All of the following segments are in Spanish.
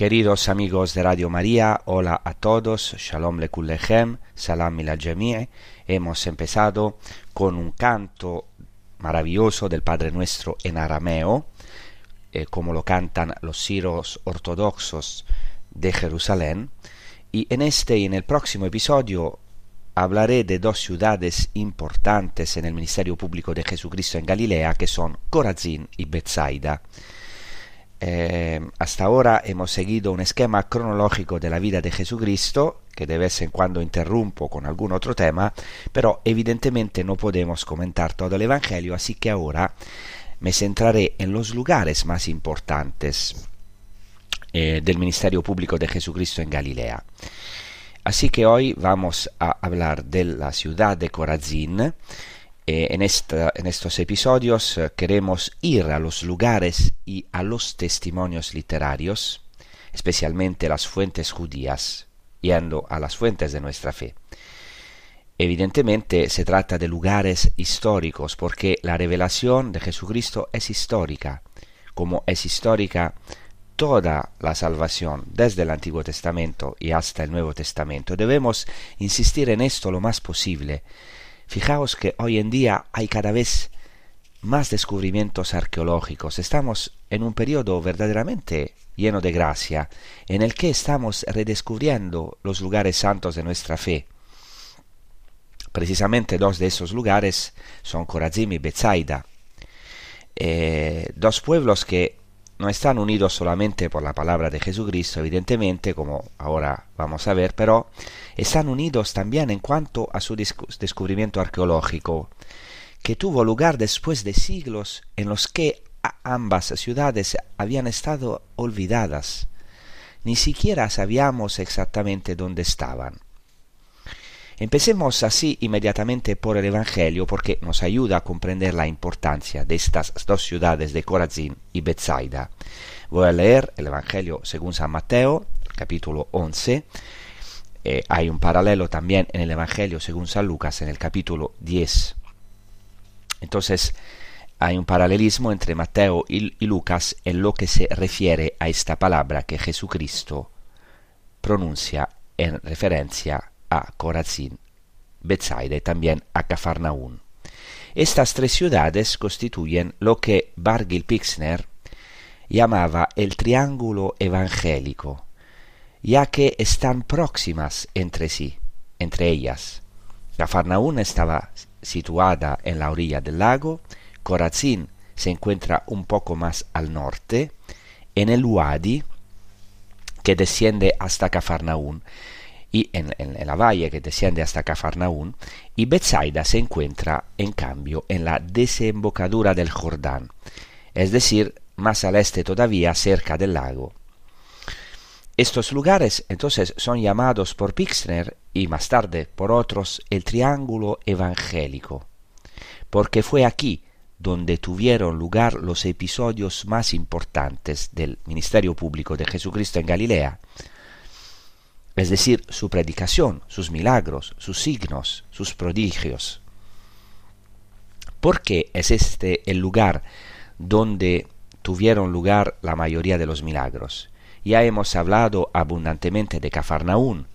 Queridos amigos de Radio María, hola a todos, Shalom Lekullechem, Salam Jami'e. Hemos empezado con un canto maravilloso del Padre Nuestro en arameo, eh, como lo cantan los siros ortodoxos de Jerusalén. Y en este y en el próximo episodio hablaré de dos ciudades importantes en el ministerio público de Jesucristo en Galilea, que son Corazín y Bethsaida. Eh, hasta ahora hemos seguido un esquema cronológico de la vida de Jesucristo, que de vez en cuando interrumpo con algún otro tema, pero evidentemente no podemos comentar todo el Evangelio, así que ahora me centraré en los lugares más importantes eh, del ministerio público de Jesucristo en Galilea. Así que hoy vamos a hablar de la ciudad de Corazín, eh, en, en, estos episodios eh, queremos ir a los lugares y a los testimonios literarios, especialmente las fuentes judías, yendo a las fuentes de nuestra fe. Evidentemente se trata de lugares históricos porque la revelación de Jesucristo es histórica, como es histórica toda la salvación desde el Antiguo Testamento y hasta el Nuevo Testamento. Debemos insistir en esto lo más posible, Fijaos que hoy en día hay cada vez más descubrimientos arqueológicos. Estamos en un periodo verdaderamente lleno de gracia, en el que estamos redescubriendo los lugares santos de nuestra fe. Precisamente dos de esos lugares son Corazim y Bethsaida, eh, dos pueblos que no están unidos solamente por la palabra de Jesucristo, evidentemente, como ahora vamos a ver, pero están unidos también en cuanto a su descubrimiento arqueológico, que tuvo lugar después de siglos en los que ambas ciudades habían estado olvidadas. Ni siquiera sabíamos exactamente dónde estaban. Empecemos así inmediatamente por el Evangelio porque nos ayuda a comprender la importancia de estas dos ciudades de Corazín y Bethsaida. Voy a leer el Evangelio según San Mateo, capítulo 11. Eh, hay un paralelo también en el Evangelio según San Lucas en el capítulo 10. Entonces, hay un paralelismo entre Mateo y, Lucas en lo que se refiere a esta palabra que Jesucristo pronuncia en referencia a Corazín, Bethsaida y también a Cafarnaún. Estas tres ciudades constituyen lo que Bargil Pixner llamaba el triángulo evangélico, ya que están próximas entre sí, entre ellas. Cafarnaún estaba situada en la orilla del lago, Corazín se encuentra un poco más al norte, en el Wadi, que desciende hasta Cafarnaún, y en, la valle que desciende hasta Cafarnaún, y Bethsaida se encuentra, en cambio, en la desembocadura del Jordán, es decir, más al este todavía, cerca del lago. Estos lugares entonces son llamados por Pixner y más tarde por otros el triángulo evangélico, porque fue aquí donde tuvieron lugar los episodios más importantes del ministerio público de Jesucristo en Galilea, es decir, su predicación, sus milagros, sus signos, sus prodigios. ¿Por qué es este el lugar donde tuvieron lugar la mayoría de los milagros? Ya hemos hablado abundantemente de Cafarnaún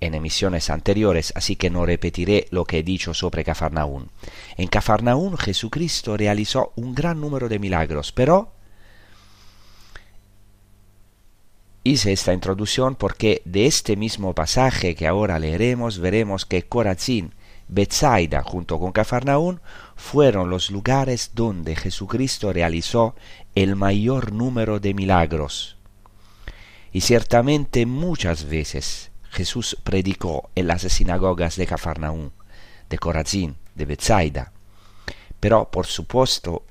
en emisiones anteriores, así que no repetiré lo que he dicho sobre Cafarnaún. En Cafarnaún Jesucristo realizó un gran número de milagros, pero Hice esta introducción porque de este mismo pasaje que ahora leeremos veremos que Corazín, Bethsaida junto con Cafarnaún fueron los lugares donde Jesucristo realizó el mayor número de milagros. Y ciertamente muchas veces Jesús predicó en las sinagogas de Cafarnaún, de Corazín, de Bethsaida. Pero por supuesto,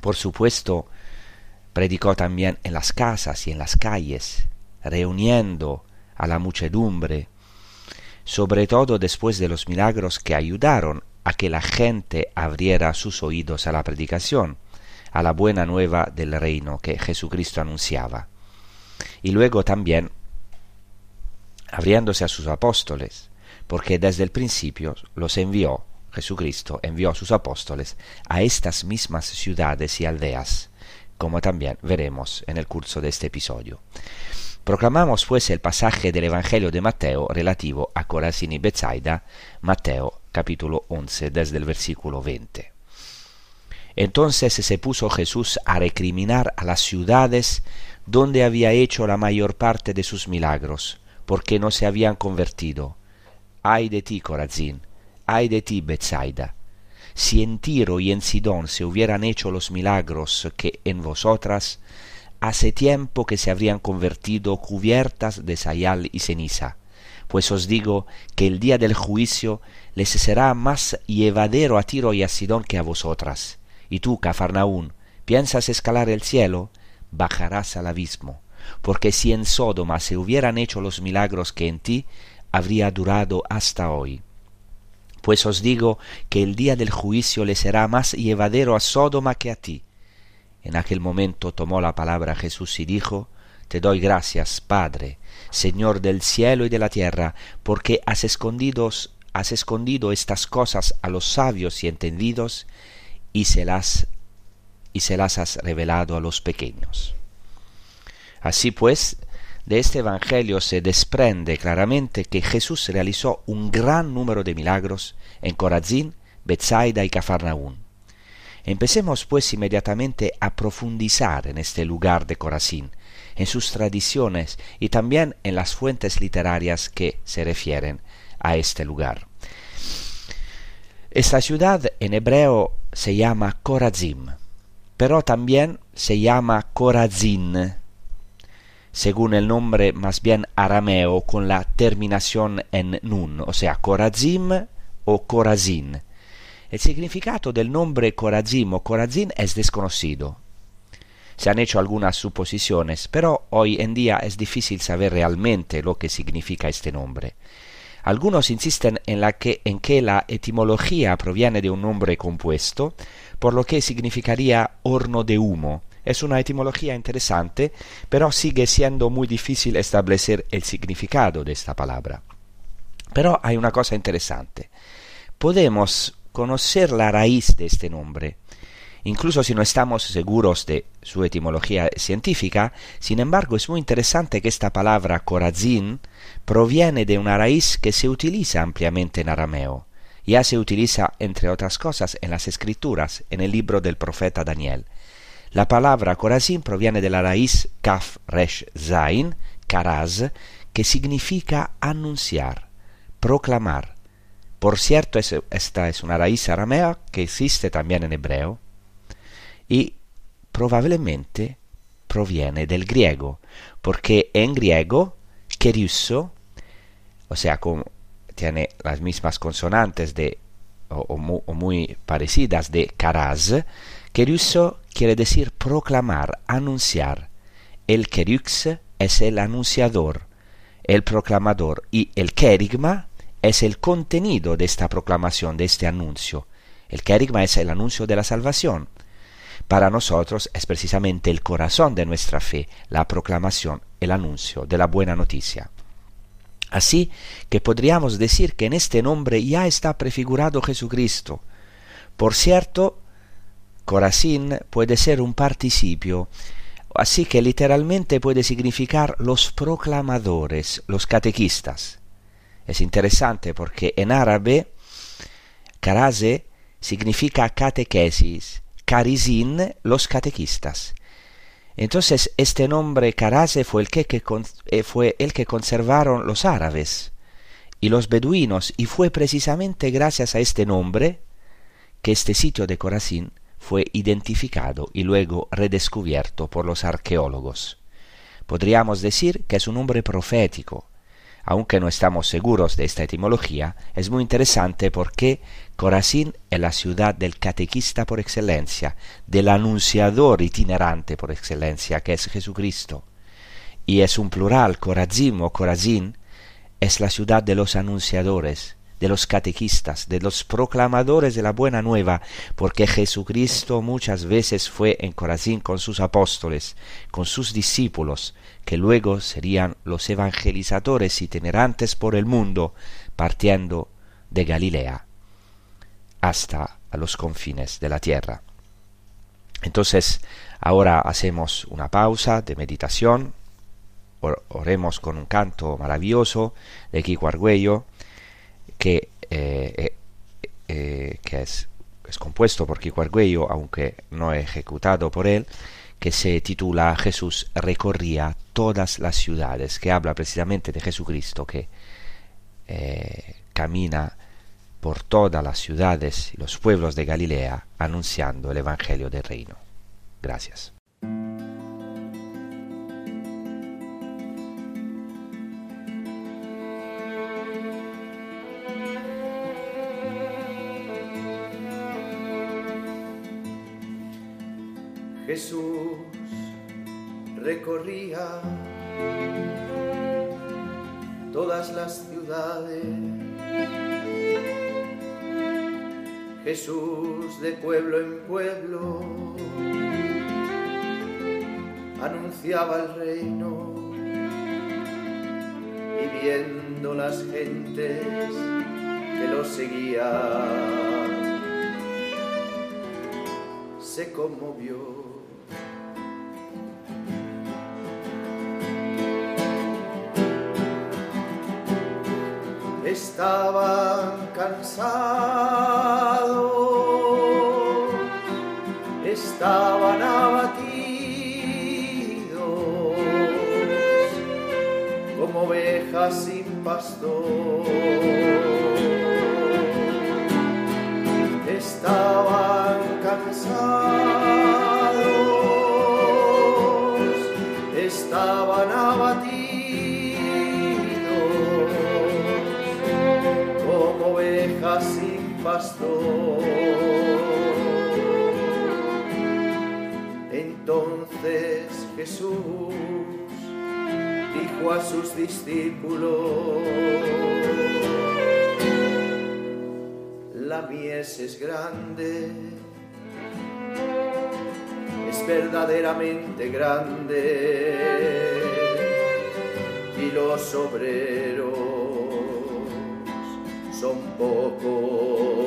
por supuesto, predicó también en las casas y en las calles, reuniendo a la muchedumbre, sobre todo después de los milagros que ayudaron a que la gente abriera sus oídos a la predicación, a la buena nueva del reino que Jesucristo anunciaba. Y luego también abriéndose a sus apóstoles, porque desde el principio los envió, Jesucristo envió a sus apóstoles a estas mismas ciudades y aldeas, como también veremos en el curso de este episodio. Proclamamos pues el pasaje del Evangelio de Mateo relativo a Corazín y Bethsaida, Mateo capítulo 11 desde el versículo 20. Entonces se puso Jesús a recriminar a las ciudades donde había hecho la mayor parte de sus milagros, porque no se habían convertido. Ay de ti, Corazín, ay de ti, Bethsaida, si en Tiro y en Sidón se hubieran hecho los milagros que en vosotras, hace tiempo que se habrían convertido cubiertas de sayal y ceniza. Pues os digo que el día del juicio les será más llevadero a Tiro y a Sidón que a vosotras. Y tú, Cafarnaún, ¿piensas escalar el cielo? Bajarás al abismo. Porque si en Sodoma se hubieran hecho los milagros que en ti, habría durado hasta hoy. Pues os digo que el día del juicio le será más llevadero a Sodoma que a ti. En aquel momento tomó la palabra Jesús y dijo, Te doy gracias, Padre, Señor del cielo y de la tierra, porque has escondido, has escondido estas cosas a los sabios y entendidos, y se las, y se las has revelado a los pequeños. Así pues, de este Evangelio se desprende claramente que Jesús realizó un gran número de milagros en Corazín, Bethsaida y Cafarnaún. Empecemos pues inmediatamente a profundizar en este lugar de Corazín, en sus tradiciones y también en las fuentes literarias que se refieren a este lugar. Esta ciudad en hebreo se llama Corazim, pero también se llama Corazín según el nombre más bien arameo con la terminación en nun, o sea, Corazim o Corazín. El significado del nombre Corazim o Corazín es desconocido. Se han hecho algunas suposiciones, pero hoy en día es difícil saber realmente lo que significa este nombre. Algunos insisten en, la que, en que la etimología proviene de un nombre compuesto, por lo que significaría horno de humo. Es una etimología interesante, pero sigue siendo muy difícil establecer el significado de esta palabra. Pero hay una cosa interesante. Podemos conocer la raíz de este nombre. Incluso si no estamos seguros de su etimología científica, sin embargo es muy interesante que esta palabra corazín proviene de una raíz que se utiliza ampliamente en arameo. Ya se utiliza, entre otras cosas, en las escrituras, en el libro del profeta Daniel. La palabra corazín proviene de la raíz kaf resh zain, karaz, que significa anunciar, proclamar. Por cierto, esta es una raíz aramea que existe también en hebreo y probablemente proviene del griego, porque en griego, keriusso, o sea, como tiene las mismas consonantes de, o, muy parecidas de karaz, keriusso quiere decir proclamar, anunciar. El kerux es el anunciador, el proclamador, y el kerigma es el contenido de esta proclamación, de este anuncio. El kerigma es el anuncio de la salvación. Para nosotros es precisamente el corazón de nuestra fe, la proclamación, el anuncio de la buena noticia. Así que podríamos decir que en este nombre ya está prefigurado Jesucristo. Por cierto, Corazín puede ser un participio, así que literalmente puede significar los proclamadores, los catequistas. Es interesante porque en árabe, karase significa catequesis, carizín, los catequistas. Entonces este nombre Karase fue el que, eh, fue el que conservaron los árabes y los beduinos y fue precisamente gracias a este nombre que este sitio de Corazín fue identificado y luego redescubierto por los arqueólogos. Podríamos decir que es un nombre profético, aunque no estamos seguros de esta etimología, es muy interesante porque Corazín es la ciudad del catequista por excelencia, del anunciador itinerante por excelencia, que es Jesucristo. Y es un plural, Corazim o Corazín, es la ciudad de los anunciadores, de los catequistas, de los proclamadores de la buena nueva, porque Jesucristo muchas veces fue en Corazín con sus apóstoles, con sus discípulos, que luego serían los evangelizadores itinerantes por el mundo, partiendo de Galilea hasta los confines de la tierra. Entonces, ahora hacemos una pausa de meditación, oremos con un canto maravilloso de Kiko Argüello, que, eh, eh, eh, que es, es, compuesto por Kiko Argüello, aunque no ejecutado por él, que se titula Jesús recorría todas las ciudades, que habla precisamente de Jesucristo que camina por todas las ciudades y los pueblos de Galilea anunciando el Evangelio del Reino. Gracias. Jesús recorría todas las ciudades. Jesús de pueblo en pueblo anunciaba el reino y viendo las gentes que lo seguían se conmovió. Estaban cansados, estaban abatidos como ovejas sin pastor. Estaban cansados, estaban abatidos sin pastor. Jesús dijo a sus discípulos, la mies es grande, es verdaderamente grande, y los obreros son pocos.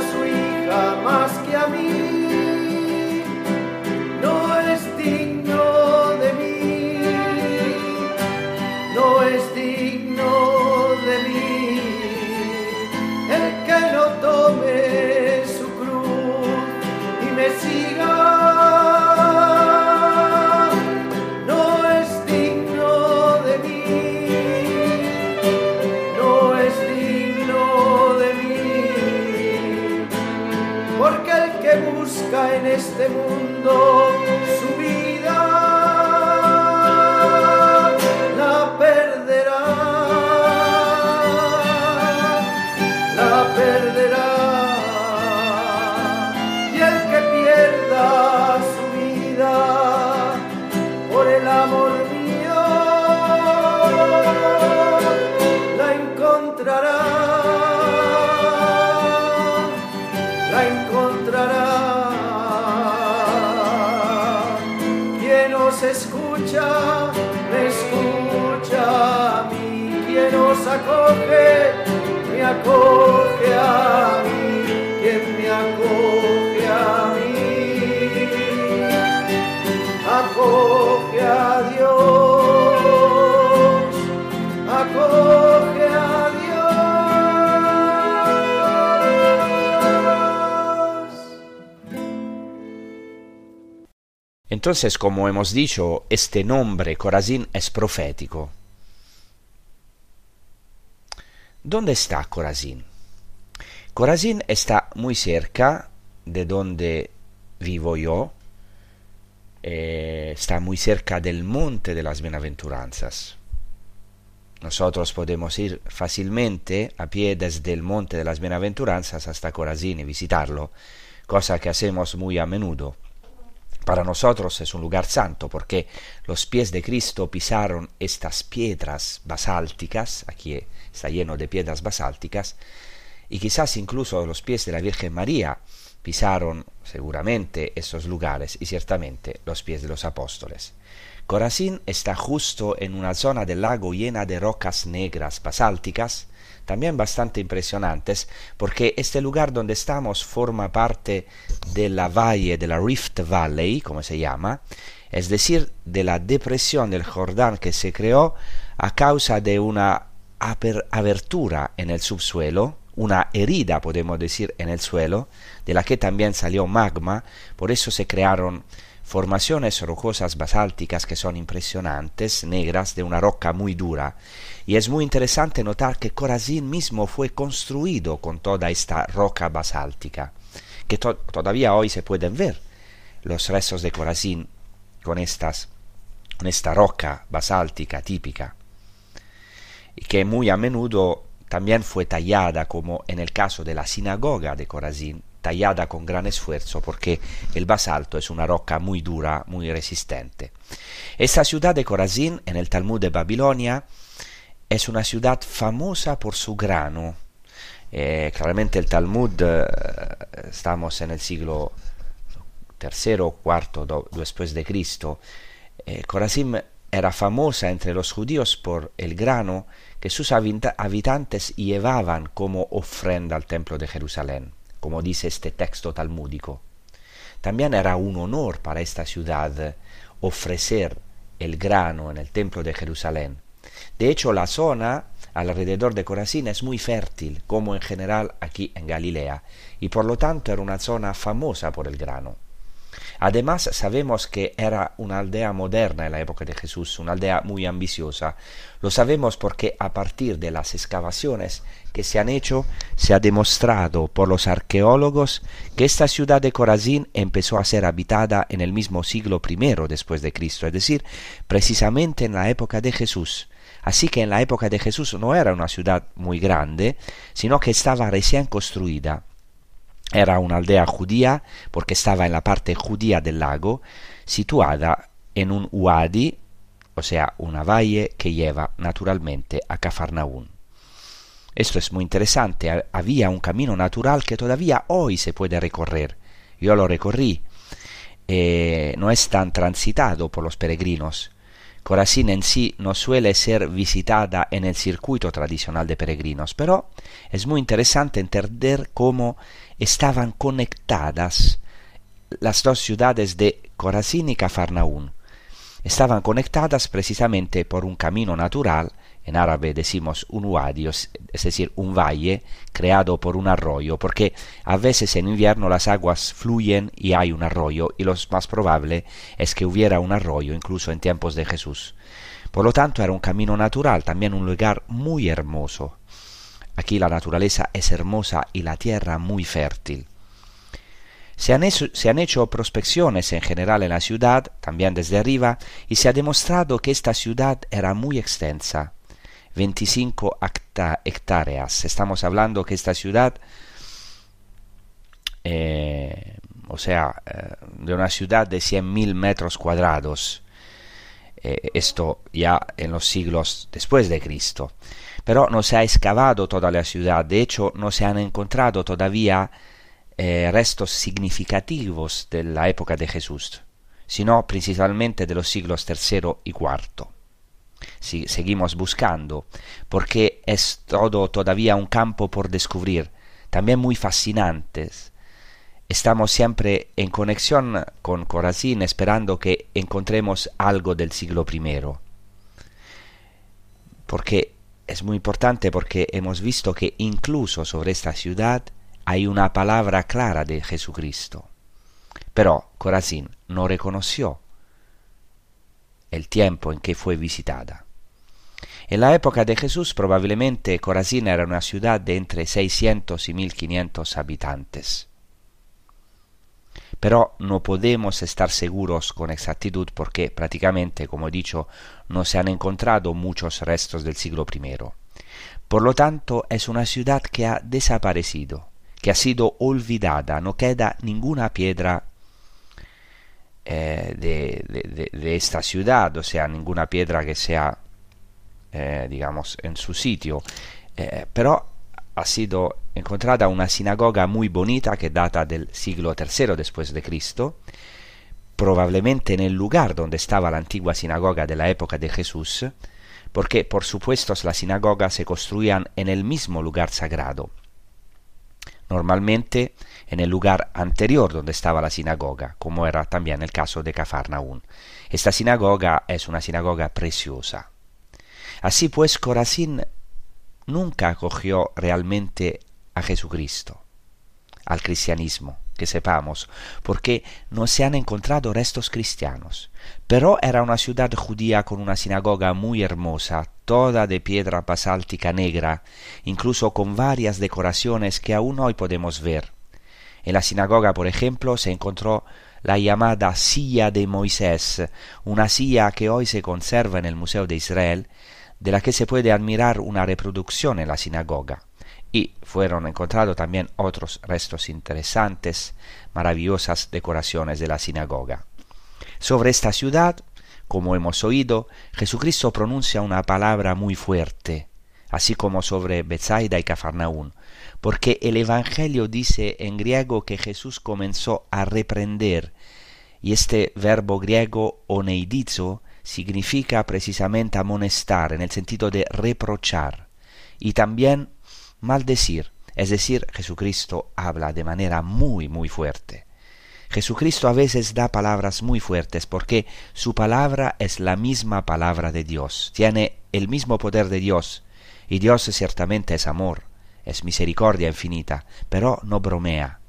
Su hija más que a mí, Entonces, como hemos dicho, este nombre Corazín es profético. ¿Dónde está Corazín? Corazín está muy cerca de donde vivo yo, eh, está muy cerca del monte de las bienaventuranzas. Nosotros podemos ir fácilmente a pie desde el monte de las bienaventuranzas hasta Corazín y visitarlo, cosa que hacemos muy a menudo. Para nosotros es un lugar santo porque los pies de Cristo pisaron estas piedras basálticas, aquí está lleno de piedras basálticas, y quizás incluso los pies de la Virgen María pisaron seguramente esos lugares y ciertamente los pies de los apóstoles. Corazín está justo en una zona del lago llena de rocas negras basálticas, también bastante impresionantes, porque este lugar donde estamos forma parte de la valle de la Rift Valley, como se llama, es decir, de la depresión del Jordán que se creó a causa de una apertura en el subsuelo, una herida, podemos decir, en el suelo, de la que también salió magma, por eso se crearon formaciones rocosas basálticas que son impresionantes, negras, de una roca muy dura. Y es muy interesante notar que Corazín mismo fue construido con toda esta roca basáltica, que todavía hoy se pueden ver los restos de Corazín con, con esta roca basáltica típica, y que muy a menudo también fue tallada, como en el caso de la sinagoga de Corazín, tallada con gran esfuerzo porque el basalto es una roca muy dura, muy resistente. Esta ciudad de Corazín, en el Talmud de Babilonia, es una ciudad famosa por su grano. Eh, claramente el Talmud, eh, estamos en el siglo III o IV después de Cristo, eh, era famosa entre los judíos por el grano que sus habitantes llevaban como ofrenda al templo de Jerusalén, como dice este texto talmúdico. También era un honor para esta ciudad ofrecer el grano en el templo de Jerusalén. De hecho, la zona alrededor de Corazín es muy fértil, como en general aquí en Galilea, y por lo tanto era una zona famosa por el grano. Además, sabemos que era una aldea moderna en la época de Jesús, una aldea muy ambiciosa. Lo sabemos porque a partir de las excavaciones que se han hecho, se ha demostrado por los arqueólogos que esta ciudad de Corazín empezó a ser habitada en el mismo siglo I después de Cristo, es decir, precisamente en la época de Jesús. Así que en la época de Jesús no era una ciudad muy grande, sino que estaba recién construida era una aldea judía porque estaba en la parte judía del lago, situada en un wadi, o sea, una valle que lleva naturalmente a Cafarnaún. Esto es muy interesante, había un camino natural que todavía hoy se puede recorrer. Yo lo recorrí. Eh, no es tan transitado por los peregrinos. Corazín en sí no suele ser visitada en el circuito tradicional de peregrinos, pero es muy interesante entender cómo estaban conectadas las dos ciudades de Corazín y Cafarnaún. Estaban conectadas precisamente por un camino natural, en árabe decimos un wadi, es decir, un valle creado por un arroyo, porque a veces en invierno las aguas fluyen y hay un arroyo, y lo más probable es que hubiera un arroyo incluso en tiempos de Jesús. Por lo tanto era un camino natural, también un lugar muy hermoso. Aquí la naturaleza es hermosa y la tierra muy fértil. Se han, hecho, prospecciones en general en la ciudad, también desde arriba, y se ha demostrado que esta ciudad era muy extensa, 25 hectáreas. Estamos hablando que esta ciudad, eh, o sea, eh, de una ciudad de 100.000 metros cuadrados, eh, esto ya en los siglos después de Cristo pero no se ha excavado toda la ciudad, de hecho no se han encontrado todavía eh, restos significativos de la época de Jesús, sino principalmente de los siglos III y IV. Si seguimos buscando, porque es todo todavía un campo por descubrir, también muy fascinantes. Estamos siempre en conexión con Corazín esperando que encontremos algo del siglo I. Porque es muy importante porque hemos visto que incluso sobre esta ciudad hay una palabra clara de Jesucristo. Pero Corazín no reconoció el tiempo en que fue visitada. En la época de Jesús probablemente Corazín era una ciudad de entre 600 y 1500 habitantes pero no podemos estar seguros con exactitud porque prácticamente, como he dicho, no se han encontrado muchos restos del siglo I. Por lo tanto, es una ciudad que ha desaparecido, que ha sido olvidada, no queda ninguna piedra eh, de, esta ciudad, o sea, ninguna piedra que sea, eh, digamos, en su sitio. Eh, pero ha sido encontrada una sinagoga muy bonita que data del siglo III después de Cristo, probablemente en el lugar donde estaba la antigua sinagoga de la época de Jesús, porque por supuesto las sinagogas se construían en el mismo lugar sagrado, normalmente en el lugar anterior donde estaba la sinagoga, como era también el caso de Cafarnaún. Esta sinagoga es una sinagoga preciosa. Así pues, Corazín nunca acogió realmente a Jesucristo, al cristianismo, que sepamos, porque no se han encontrado restos cristianos. Pero era una ciudad judía con una sinagoga muy hermosa, toda de piedra basáltica negra, incluso con varias decoraciones que aún hoy podemos ver. En la sinagoga, por ejemplo, se encontró la llamada silla de Moisés, una silla que hoy se conserva en el Museo de Israel, de la que se puede admirar una reproducción en la sinagoga. Y fueron encontrados también otros restos interesantes, maravillosas decoraciones de la sinagoga. Sobre esta ciudad, como hemos oído, Jesucristo pronuncia una palabra muy fuerte, así como sobre Bethsaida y Cafarnaún, porque el Evangelio dice en griego que Jesús comenzó a reprender, y este verbo griego oneidizo significa precisamente amonestar en el sentido de reprochar y también maldecir, es decir, Jesucristo habla de manera muy, muy fuerte. Jesucristo a veces da palabras muy fuertes porque su palabra es la misma palabra de Dios, tiene el mismo poder de Dios, y Dios ciertamente es amor, es misericordia infinita, pero no bromea,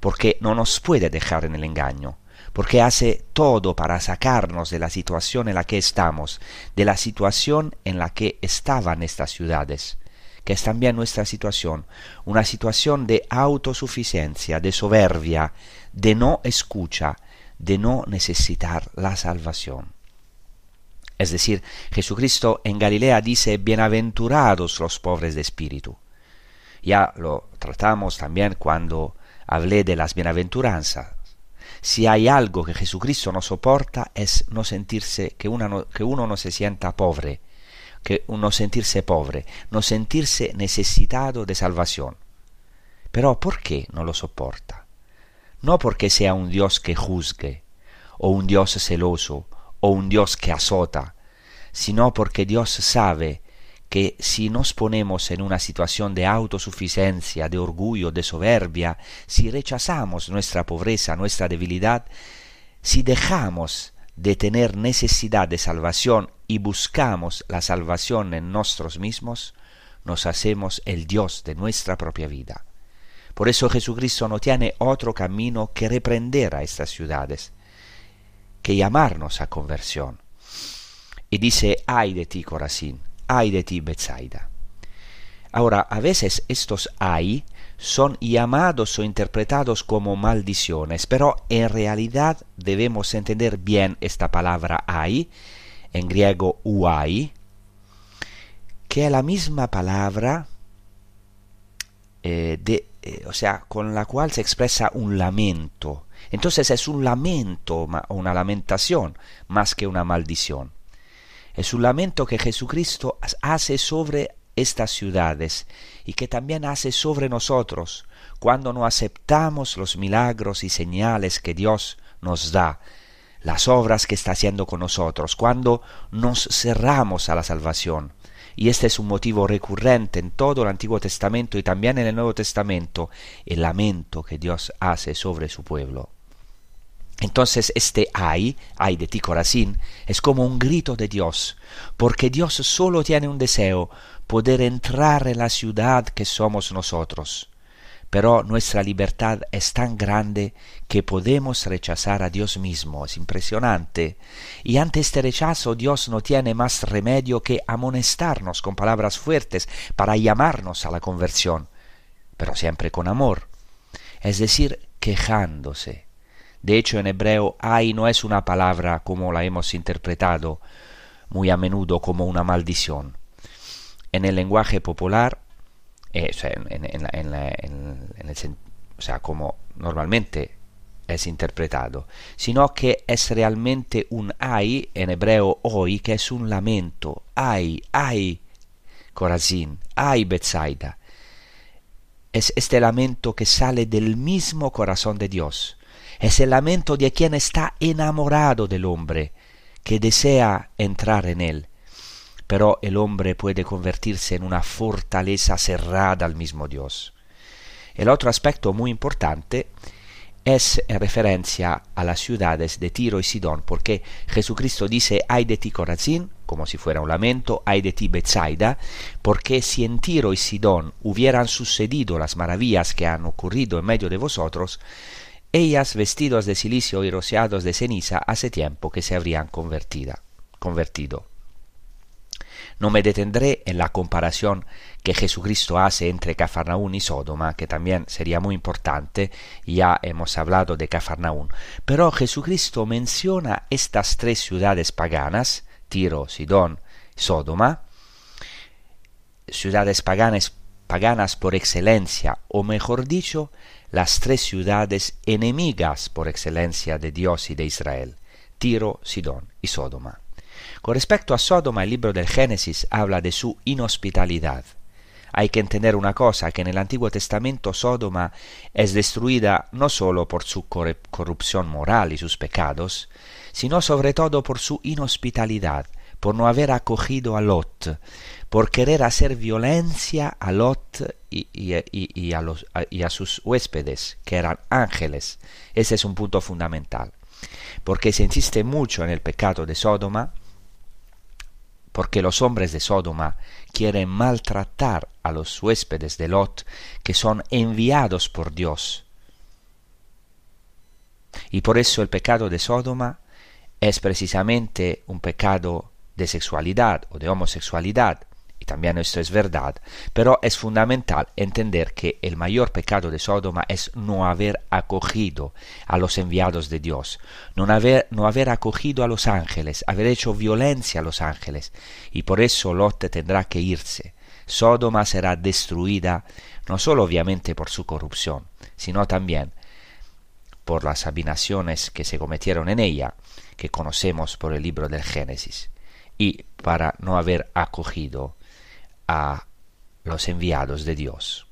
porque no nos puede dejar en el engaño, porque hace todo para sacarnos de la situación en la que estamos, de la situación en la que estaban estas ciudades, que es también nuestra situación, una situación de autosuficiencia, de soberbia, de no escucha, de no necesitar la salvación. Es decir, Jesucristo en Galilea dice, bienaventurados los pobres de espíritu. Ya lo tratamos también cuando hablé de las bienaventuranzas, si hay algo que Jesucristo no soporta es no sentirse, que, uno no se sienta pobre, que uno sentirse pobre, no sentirse necesitado de salvación. Pero ¿por qué no lo soporta? No porque sea un Dios que juzgue, o un Dios celoso, o un Dios que azota, sino porque Dios sabe que si nos ponemos en una situación de autosuficiencia, de orgullo, de soberbia, si rechazamos nuestra pobreza, nuestra debilidad, si dejamos de tener necesidad de salvación y buscamos la salvación en nosotros mismos, nos hacemos el Dios de nuestra propia vida. Por eso Jesucristo no tiene otro camino que reprender a estas ciudades, que llamarnos a conversión. Y dice, ay de ti, Corazín, ay de ti. Ahora, a veces estos ay son llamados o interpretados como maldiciones, pero en realidad debemos entender bien esta palabra ay, en griego uai, que es la misma palabra eh, de, eh, o sea, con la cual se expresa un lamento. Entonces es un lamento o una lamentación más que una maldición. Es un lamento que Jesucristo hace sobre estas ciudades y que también hace sobre nosotros cuando no aceptamos los milagros y señales que Dios nos da, las obras que está haciendo con nosotros, cuando nos cerramos a la salvación. Y este es un motivo recurrente en todo el Antiguo Testamento y también en el Nuevo Testamento, el lamento que Dios hace sobre su pueblo. Entonces este ay, ay de ti Corazín, es como un grito de Dios, porque Dios solo tiene un deseo, poder entrar en la ciudad que somos nosotros. Pero nuestra libertad es tan grande que podemos rechazar a Dios mismo, es impresionante. Y ante este rechazo Dios no tiene más remedio que amonestarnos con palabras fuertes para llamarnos a la conversión, pero siempre con amor, es decir, quejándose de hecho, en hebreo, ay no es una palabra como la hemos interpretado muy a menudo como una maldición. En el lenguaje popular, o sea, como normalmente es interpretado, sino que es realmente un ay, en hebreo hoy, que es un lamento. Ay, ay, Corazín, ay, Betsaida. Es este lamento que sale del mismo corazón de Dios es el lamento de quien está enamorado del hombre, que desea entrar en él. Pero el hombre puede convertirse en una fortaleza cerrada al mismo Dios. El otro aspecto muy importante es referencia a las ciudades de Tiro y Sidón, porque Jesucristo dice, ay de ti Corazín, como si fuera un lamento, ay de ti Bethsaida, porque si en Tiro y Sidón hubieran sucedido las maravillas que han ocurrido en medio de vosotros, ellas vestidos de silicio y rociados de ceniza hace tiempo que se habrían convertida, convertido. No me detendré en la comparación que Jesucristo hace entre Cafarnaún y Sodoma, que también sería muy importante, ya hemos hablado de Cafarnaún, pero Jesucristo menciona estas tres ciudades paganas, Tiro, Sidón, Sodoma, ciudades paganas, paganas por excelencia, o mejor dicho, las tres ciudades enemigas por excelencia de Dios y de Israel, Tiro, Sidón y Sodoma. Con respecto a Sodoma, el libro del Génesis habla de su inhospitalidad. Hay que entender una cosa, que en el Antiguo Testamento Sodoma es destruida no sólo por su corrupción moral y sus pecados, sino sobre todo por su inhospitalidad, por no haber acogido a Lot, por querer hacer violencia a Lot y, a, a sus huéspedes, que eran ángeles. Ese es un punto fundamental. Porque se insiste mucho en el pecado de Sodoma, porque los hombres de Sodoma quieren maltratar a los huéspedes de Lot que son enviados por Dios. Y por eso el pecado de Sodoma es precisamente un pecado de sexualidad o de homosexualidad, también esto es verdad, pero es fundamental entender que el mayor pecado de Sodoma es no haber acogido a los enviados de Dios, no haber, no haber acogido a los ángeles, haber hecho violencia a los ángeles, y por eso Lot tendrá que irse. Sodoma será destruida no solo obviamente por su corrupción, sino también por las abominaciones que se cometieron en ella, que conocemos por el libro del Génesis, y para no haber acogido a los enviados de Dios.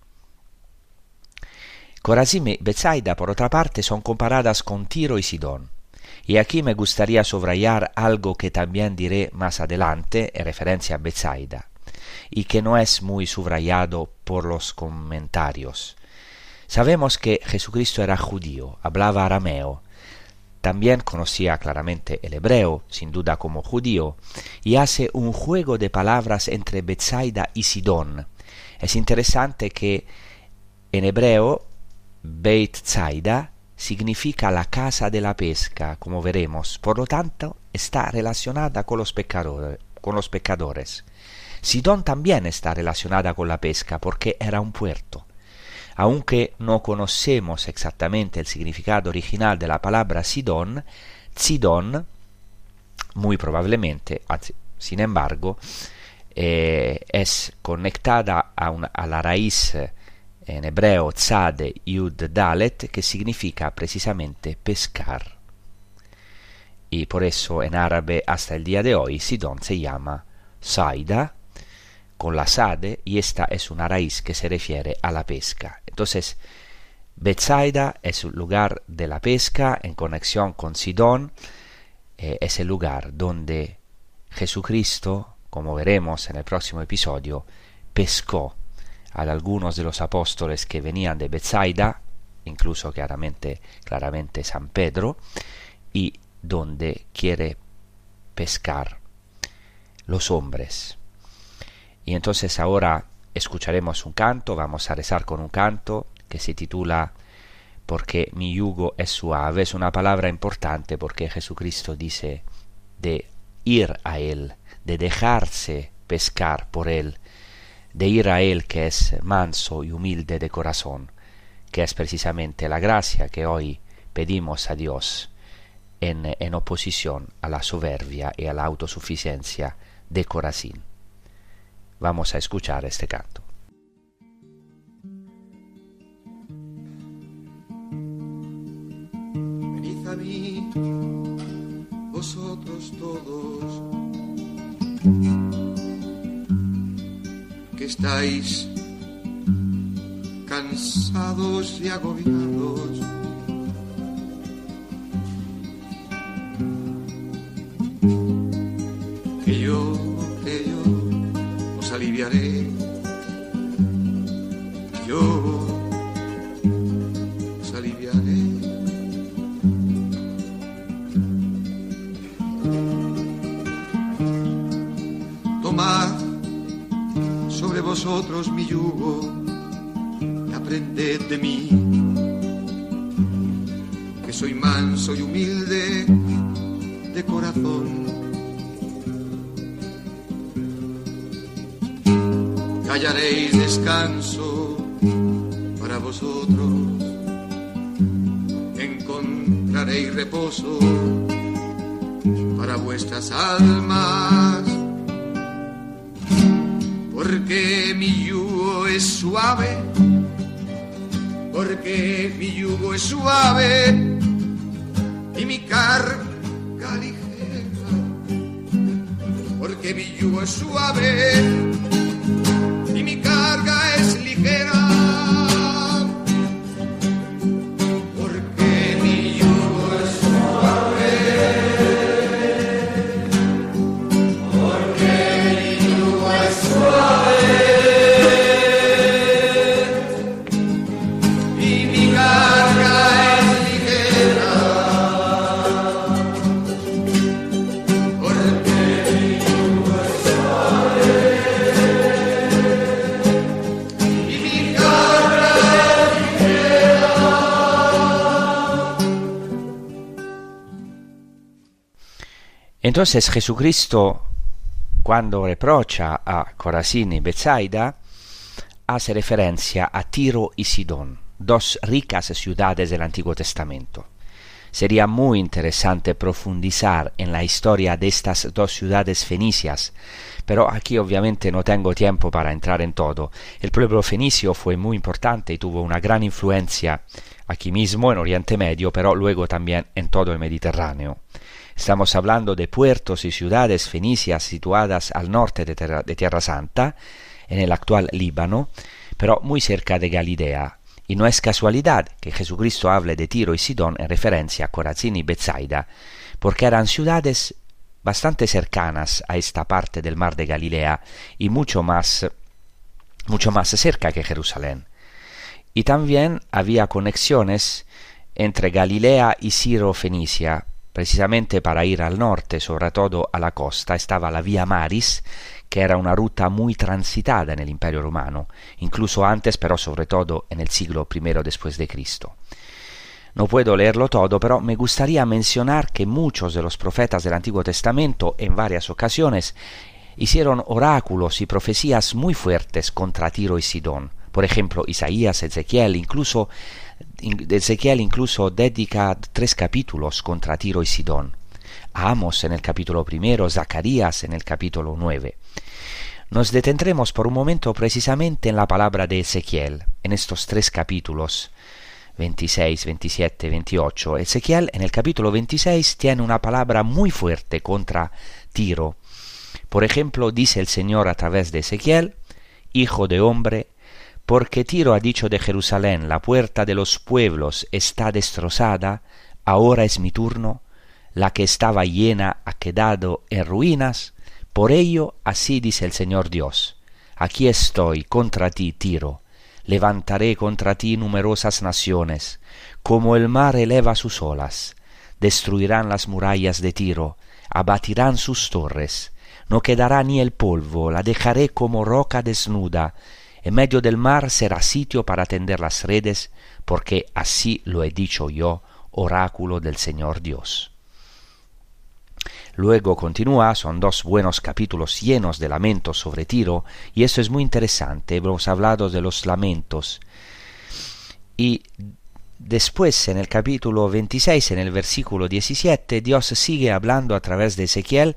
Corazim y Bethsaida, por otra parte, son comparadas con Tiro y Sidón. Y aquí me gustaría subrayar algo que también diré más adelante en referencia a Bethsaida, y que no es muy subrayado por los comentarios. Sabemos que Jesucristo era judío, hablaba arameo, también conocía claramente el hebreo, sin duda como judío, y hace un juego de palabras entre Bethsaida y Sidón. Es interesante que en hebreo Beit Zaida significa la casa de la pesca, como veremos, por lo tanto está relacionada con los pecadores. Sidón también está relacionada con la pesca porque era un puerto. Aunque no conocemos exactamente el significado original de la palabra Sidón, Sidón, muy probablemente, sin embargo, eh, es conectada a, a, la raíz en hebreo tzade yud dalet que significa precisamente pescar. Y por eso en árabe hasta el día de hoy Sidón se llama Saida con la sade y esta es una raíz que se refiere a la pesca. Entonces, Bethsaida es un lugar de la pesca en conexión con Sidón, eh, es el lugar donde Jesucristo, como veremos en el próximo episodio, pescó a algunos de los apóstoles que venían de Bethsaida, incluso claramente, claramente San Pedro, y donde quiere pescar los hombres. Y entonces ahora escucharemos un canto, vamos a rezar con un canto que se titula Porque mi yugo es suave. Es una palabra importante porque Jesucristo dice de ir a Él, de dejarse pescar por Él, de ir a Él que es manso y humilde de corazón, que es precisamente la gracia que hoy pedimos a Dios en, oposición a la soberbia y a la autosuficiencia de Corazín. Vamos a escuchar este canto. Venid a mí, vosotros todos, que estáis cansados y agobiados. Entonces Jesucristo, cuando reprocha a Corazín y Bethsaida, hace referencia a Tiro y Sidón, dos ricas ciudades del Antiguo Testamento. Sería muy interesante profundizar en la historia de estas dos ciudades fenicias, pero aquí obviamente no tengo tiempo para entrar en todo. El pueblo fenicio fue muy importante y tuvo una gran influencia aquí mismo en Oriente Medio, pero luego también en todo el Mediterráneo. Estamos hablando de puertos y ciudades fenicias situadas al norte de, Tierra Santa, en el actual Líbano, pero muy cerca de Galilea. Y no es casualidad que Jesucristo hable de Tiro y Sidón en referencia a Corazín y Bethsaida, porque eran ciudades bastante cercanas a esta parte del mar de Galilea y mucho más, mucho más cerca que Jerusalén. Y también había conexiones entre Galilea y Ciro Fenicia, precisamente para ir al norte, sobre todo a la costa, estaba la Vía Maris, que era una ruta muy transitada en el Imperio Romano, incluso antes, pero sobre todo en el siglo I después de Cristo. No puedo leerlo todo, pero me gustaría mencionar que muchos de los profetas del Antiguo Testamento en varias ocasiones hicieron oráculos y profecías muy fuertes contra Tiro y Sidón. Por ejemplo, Isaías, Ezequiel, incluso Ezequiel incluso dedica tres capítulos contra Tiro y Sidón. Amos en el capítulo primero, Zacarías en el capítulo nueve. Nos detendremos por un momento precisamente en la palabra de Ezequiel, en estos tres capítulos 26, 27, 28. Ezequiel en el capítulo 26 tiene una palabra muy fuerte contra Tiro. Por ejemplo, dice el Señor a través de Ezequiel, Hijo de hombre, porque Tiro ha dicho de Jerusalén, la puerta de los pueblos está destrozada, ahora es mi turno, la que estaba llena ha quedado en ruinas, por ello así dice el Señor Dios, aquí estoy contra ti, Tiro, levantaré contra ti numerosas naciones, como el mar eleva sus olas, destruirán las murallas de Tiro, abatirán sus torres, no quedará ni el polvo, la dejaré como roca desnuda, en medio del mar será sitio para tender las redes, porque así lo he dicho yo, oráculo del Señor Dios. Luego continúa, son dos buenos capítulos llenos de lamentos sobre Tiro, y eso es muy interesante, hemos hablado de los lamentos. Y después, en el capítulo 26, en el versículo 17, Dios sigue hablando a través de Ezequiel,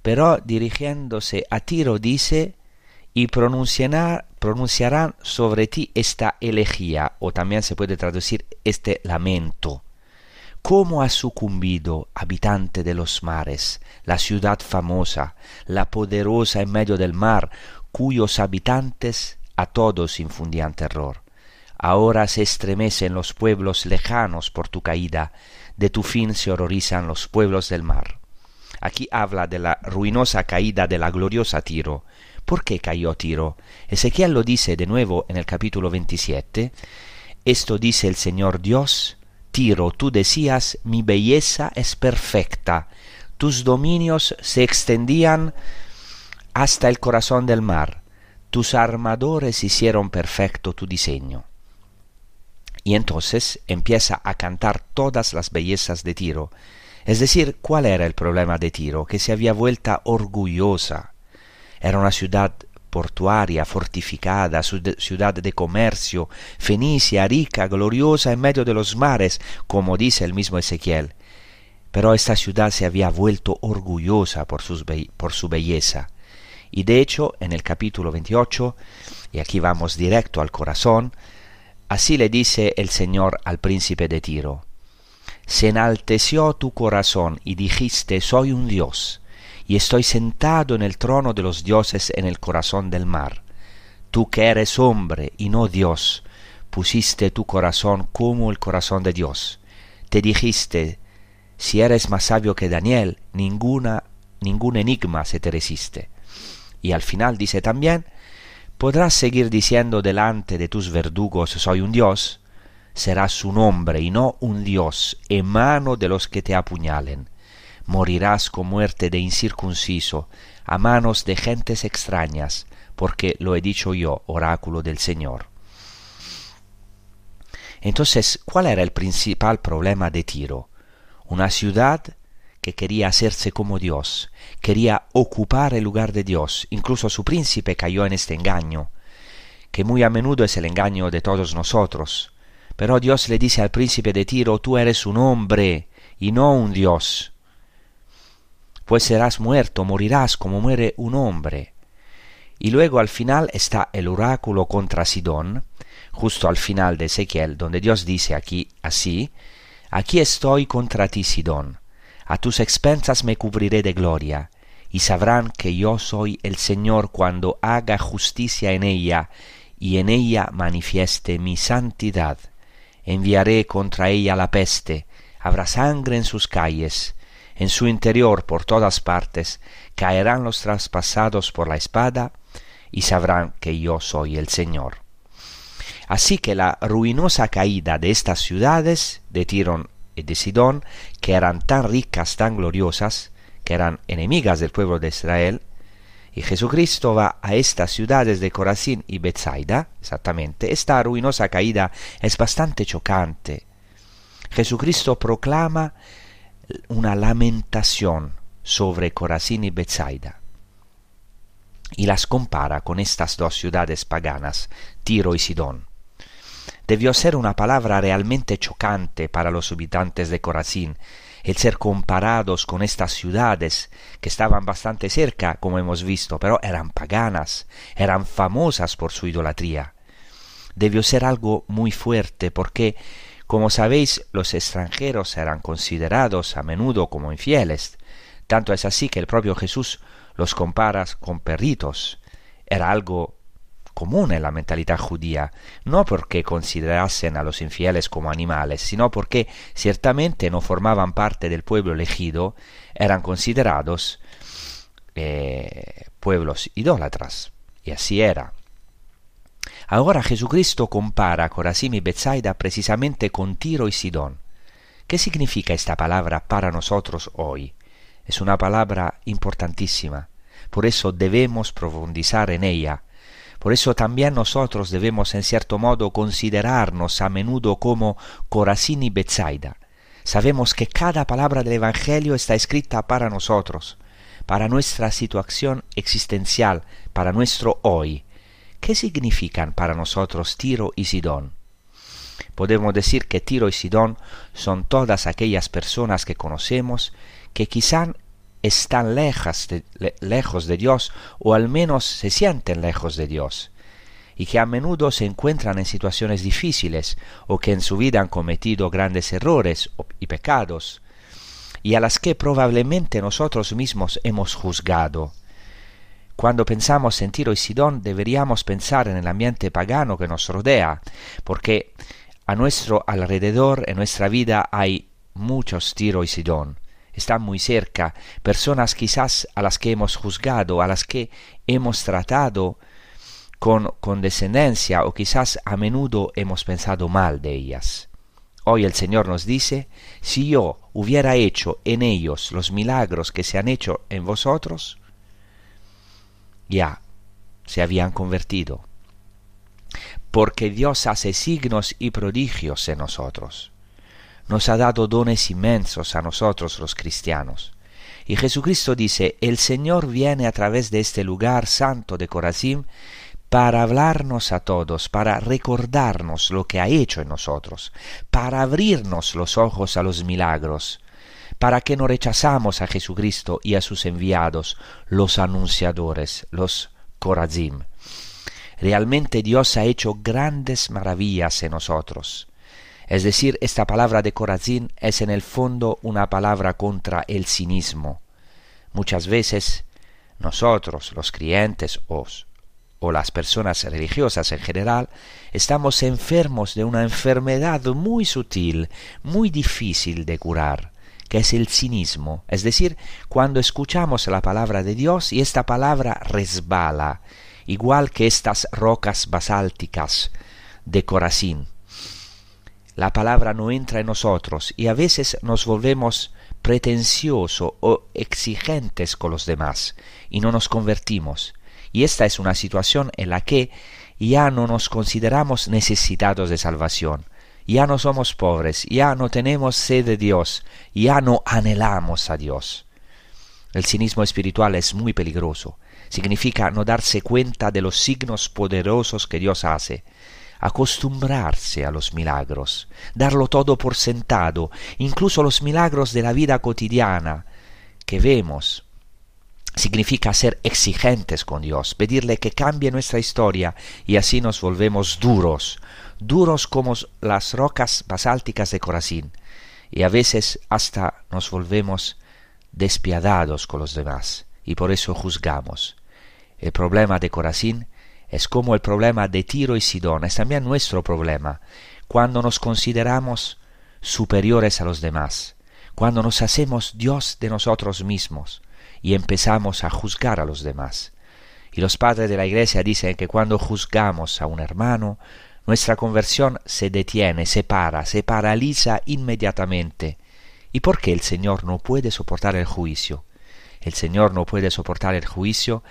pero dirigiéndose a Tiro dice, y pronunciará, pronunciarán sobre ti esta elegía, o también se puede traducir este lamento. ¿Cómo ha sucumbido, habitante de los mares, la ciudad famosa, la poderosa en medio del mar, cuyos habitantes a todos infundían terror? Ahora se estremecen los pueblos lejanos por tu caída, de tu fin se horrorizan los pueblos del mar. Aquí habla de la ruinosa caída de la gloriosa Tiro. ¿Por qué cayó Tiro? Ezequiel lo dice de nuevo en el capítulo 27. Esto dice el Señor Dios, Tiro, tú decías, mi belleza es perfecta, tus dominios se extendían hasta el corazón del mar, tus armadores hicieron perfecto tu diseño. Y entonces empieza a cantar todas las bellezas de Tiro. Es decir, ¿cuál era el problema de Tiro? Que se había vuelta orgullosa. Era una ciudad portuaria, fortificada, ciudad de comercio, fenicia, rica, gloriosa en medio de los mares, como dice el mismo Ezequiel. Pero esta ciudad se había vuelto orgullosa por, por su belleza. Y de hecho, en el capítulo 28, y aquí vamos directo al corazón, así le dice el Señor al príncipe de Tiro, se enalteció tu corazón y dijiste, soy un Dios, y estoy sentado en el trono de los dioses en el corazón del mar. Tú que eres hombre y no Dios, pusiste tu corazón como el corazón de Dios. Te dijiste, si eres más sabio que Daniel, ninguna, ningún enigma se te resiste. Y al final dice también, ¿podrás seguir diciendo delante de tus verdugos soy un Dios? Serás un hombre y no un Dios en mano de los que te apuñalen. Morirás con muerte de incircunciso a manos de gentes extrañas, porque lo he dicho yo, oráculo del Señor. Entonces, ¿cuál era el principal problema de Tiro? Una ciudad que quería hacerse como Dios, quería ocupar el lugar de Dios, incluso su príncipe cayó en este engaño, que muy a menudo es el engaño de todos nosotros. Pero Dios le dice al príncipe de Tiro, tú eres un hombre y no un Dios. Pues serás muerto, morirás como muere un hombre. Y luego al final está el oráculo contra Sidón, justo al final de Ezequiel, donde Dios dice aquí así, Aquí estoy contra ti, Sidón. A tus expensas me cubriré de gloria, y sabrán que yo soy el Señor cuando haga justicia en ella, y en ella manifieste mi santidad. Enviaré contra ella la peste, habrá sangre en sus calles, en su interior por todas partes caerán los traspasados por la espada, y sabrán que yo soy el Señor. Así que la ruinosa caída de estas ciudades de Tirón y de Sidón, que eran tan ricas, tan gloriosas, que eran enemigas del pueblo de Israel, y Jesucristo va a estas ciudades de Corazín y Bethsaida, exactamente, esta ruinosa caída es bastante chocante. Jesucristo proclama una lamentación sobre Corazín y Bethsaida y las compara con estas dos ciudades paganas, Tiro y Sidón debió ser una palabra realmente chocante para los habitantes de Corazín, el ser comparados con estas ciudades que estaban bastante cerca, como hemos visto, pero eran paganas, eran famosas por su idolatría. Debió ser algo muy fuerte porque, como sabéis, los extranjeros eran considerados a menudo como infieles. Tanto es así que el propio Jesús los compara con perritos. Era algo común en la mentalidad judía, no porque considerasen a los infieles como animales, sino porque ciertamente no formaban parte del pueblo elegido, eran considerados eh, pueblos idólatras. Y así era. Ahora Jesucristo compara Corazim Bethsaida precisamente con Tiro y Sidón. ¿Qué significa esta palabra para nosotros hoy? Es una palabra importantísima. Por eso debemos profundizar en ella por eso también nosotros debemos en cierto modo considerarnos a menudo como Corazín y Betsaida. Sabemos que cada palabra del Evangelio está escrita para nosotros, para nuestra situación existencial, para nuestro hoy. ¿Qué significan para nosotros Tiro y Sidón? Podemos decir que Tiro y Sidón son todas aquellas personas que conocemos que quizá están lejos de, lejos de Dios o al menos se sienten lejos de Dios y que a menudo se encuentran en situaciones difíciles o que en su vida han cometido grandes errores y pecados y a las que probablemente nosotros mismos hemos juzgado. Cuando pensamos en Tiro y Sidón deberíamos pensar en el ambiente pagano que nos rodea, porque a nuestro alrededor en nuestra vida hay muchos Tiro y Sidón están muy cerca, personas quizás a las que hemos juzgado, a las que hemos tratado con condescendencia o quizás a menudo hemos pensado mal de ellas. Hoy el Señor nos dice, si yo hubiera hecho en ellos los milagros que se han hecho en vosotros, ya se habían convertido. Porque Dios hace signos y prodigios en nosotros. Nos ha dado dones inmensos a nosotros los cristianos. Y Jesucristo dice, el Señor viene a través de este lugar santo de Corazín para hablarnos a todos, para recordarnos lo que ha hecho en nosotros, para abrirnos los ojos a los milagros, para que no rechazamos a Jesucristo y a sus enviados, los anunciadores, los Corazim. Realmente Dios ha hecho grandes maravillas en nosotros. Es decir, esta palabra de Corazín es en el fondo una palabra contra el cinismo. Muchas veces nosotros, los creyentes o, o las personas religiosas en general, estamos enfermos de una enfermedad muy sutil, muy difícil de curar, que es el cinismo. Es decir, cuando escuchamos la palabra de Dios y esta palabra resbala, igual que estas rocas basálticas de Corazín la palabra no entra en nosotros y a veces nos volvemos pretenciosos o exigentes con los demás y no nos convertimos. Y esta es una situación en la que ya no nos consideramos necesitados de salvación, ya no somos pobres, ya no tenemos sed de Dios, ya no anhelamos a Dios. El cinismo espiritual es muy peligroso. Significa no darse cuenta de los signos poderosos que Dios hace, acostumbrarse a los milagros, darlo todo por sentado, incluso los milagros de la vida cotidiana que vemos. Significa ser exigentes con Dios, pedirle que cambie nuestra historia y así nos volvemos duros, duros como las rocas basálticas de Corazín, y a veces hasta nos volvemos despiadados con los demás, y por eso juzgamos. El problema de Corazín es como el problema de Tiro y Sidón, es también nuestro problema, cuando nos consideramos superiores a los demás, cuando nos hacemos Dios de nosotros mismos y empezamos a juzgar a los demás. Y los padres de la Iglesia dicen que cuando juzgamos a un hermano, nuestra conversión se detiene, se para, se paraliza inmediatamente. ¿Y por qué el Señor no puede soportar el juicio? El Señor no puede soportar el juicio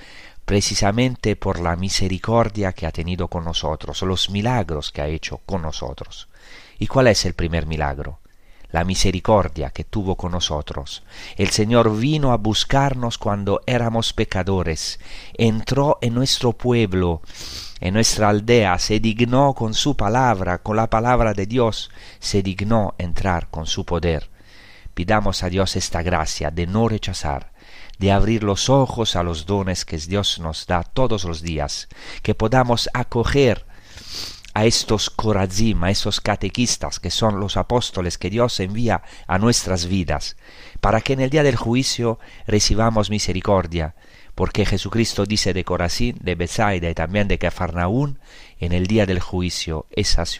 precisamente por la misericordia que ha tenido con nosotros, los milagros que ha hecho con nosotros. ¿Y cuál es el primer milagro? La misericordia que tuvo con nosotros. El Señor vino a buscarnos cuando éramos pecadores, entró en nuestro pueblo, en nuestra aldea, se dignó con su palabra, con la palabra de Dios, se dignó entrar con su poder. Pidamos a Dios esta gracia de no rechazar, de abrir los ojos a los dones que Dios nos da todos los días, que podamos acoger a estos corazim, a estos catequistas que son los apóstoles que Dios envía a nuestras vidas, para que en el día del juicio recibamos misericordia, porque Jesucristo dice de Corazín, de Bethsaida y también de Cafarnaún, en el día del juicio esas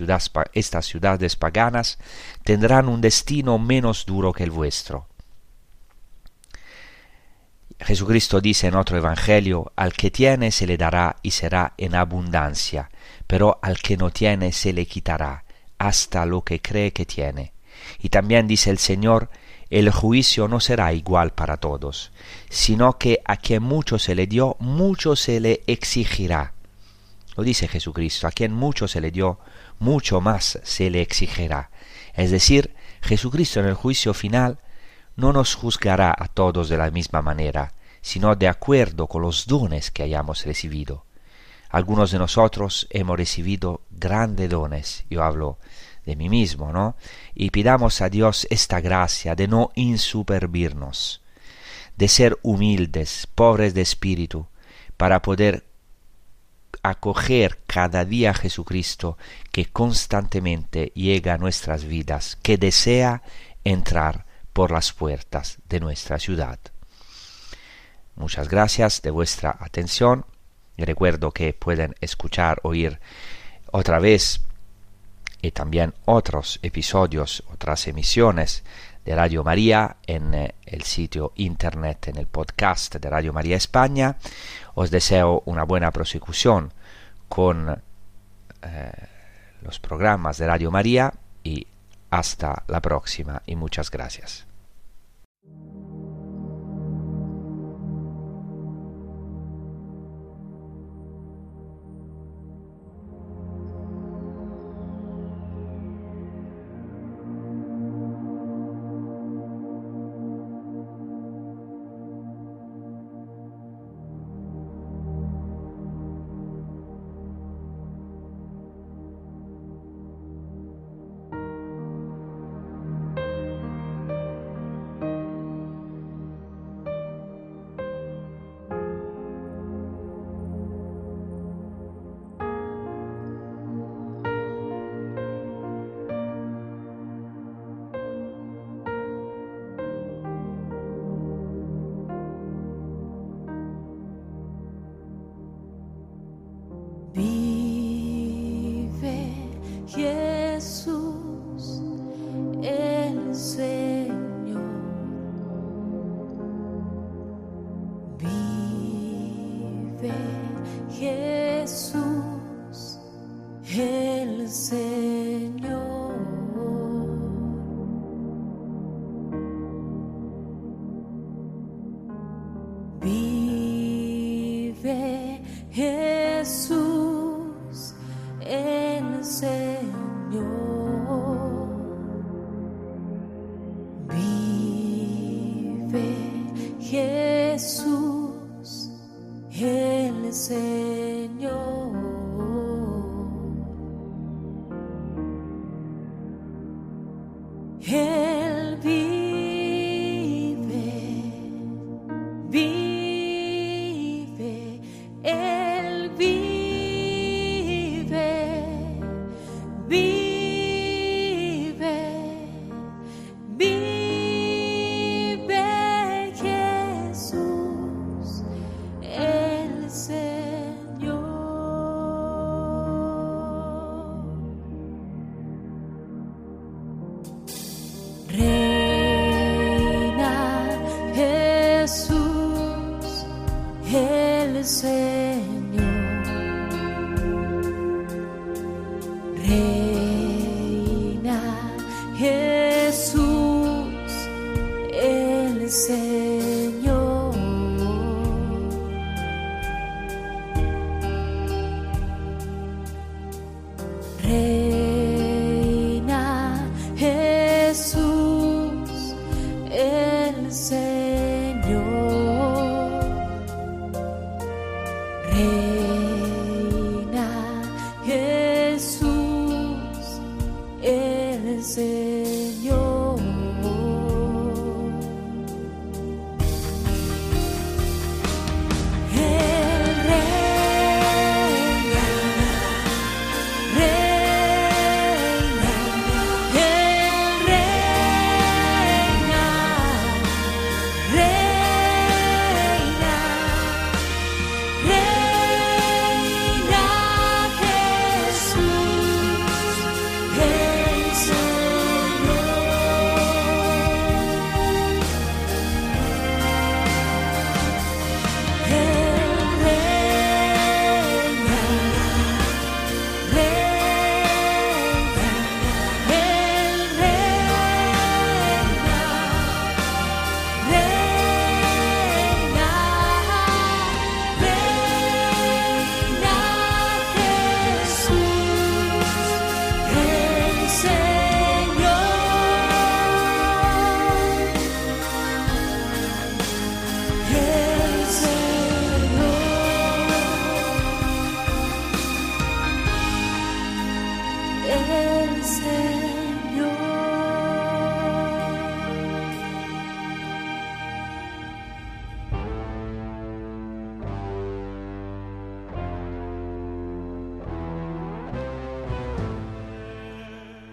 estas ciudades paganas tendrán un destino menos duro que el vuestro. Jesucristo dice en otro Evangelio, al que tiene se le dará y será en abundancia, pero al que no tiene se le quitará hasta lo que cree que tiene. Y también dice el Señor, el juicio no será igual para todos, sino que a quien mucho se le dio, mucho se le exigirá. Lo dice Jesucristo, a quien mucho se le dio, mucho más se le exigirá. Es decir, Jesucristo en el juicio final no nos juzgará a todos de la misma manera, sino de acuerdo con los dones que hayamos recibido. Algunos de nosotros hemos recibido grandes dones, yo hablo de mí mismo, ¿no? Y pidamos a Dios esta gracia de no insuperbirnos, de ser humildes, pobres de espíritu, para poder acoger cada día a Jesucristo que constantemente llega a nuestras vidas, que desea entrar por las puertas de nuestra ciudad. Muchas gracias de vuestra atención recuerdo que pueden escuchar, oír otra vez y también otros episodios, otras emisiones de Radio María en eh, el sitio internet, en el podcast de Radio María España. Os deseo una buena prosecución con eh, los programas de Radio María y hasta la próxima y muchas gracias.